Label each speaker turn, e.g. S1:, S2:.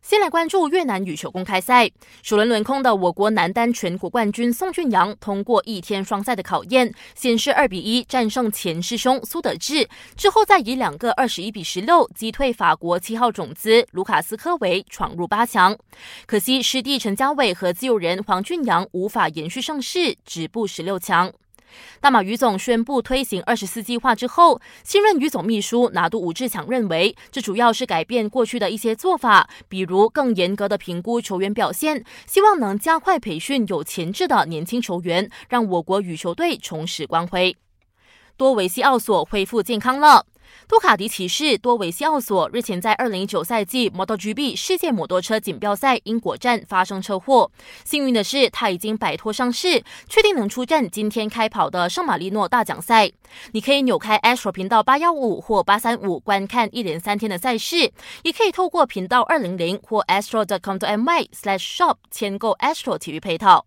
S1: 先来关注越南羽球公开赛，首轮轮空的我国男单全国冠军宋俊阳通过一天双赛的考验，先是二比一战胜前师兄苏德志，之后再以两个二十一比十六击退法国七号种子卢卡斯科维，闯入八强。可惜师弟陈家伟和自由人黄俊阳无法延续盛世，止步十六强。大马于总宣布推行二十四计划之后，新任于总秘书拿督武志强认为，这主要是改变过去的一些做法，比如更严格的评估球员表现，希望能加快培训有潜质的年轻球员，让我国羽球队重拾光辉。多维西奥索恢复健康了。杜卡迪骑士多维西奥索日前在二零一九赛季 MotoGP 世界摩托车锦标赛英国站发生车祸，幸运的是他已经摆脱伤势，确定能出战今天开跑的圣马力诺大奖赛。你可以扭开 Astro 频道八幺五或八三五观看一连三天的赛事，也可以透过频道二零零或 Astro.com.my/shop 签购 Astro 体育配套。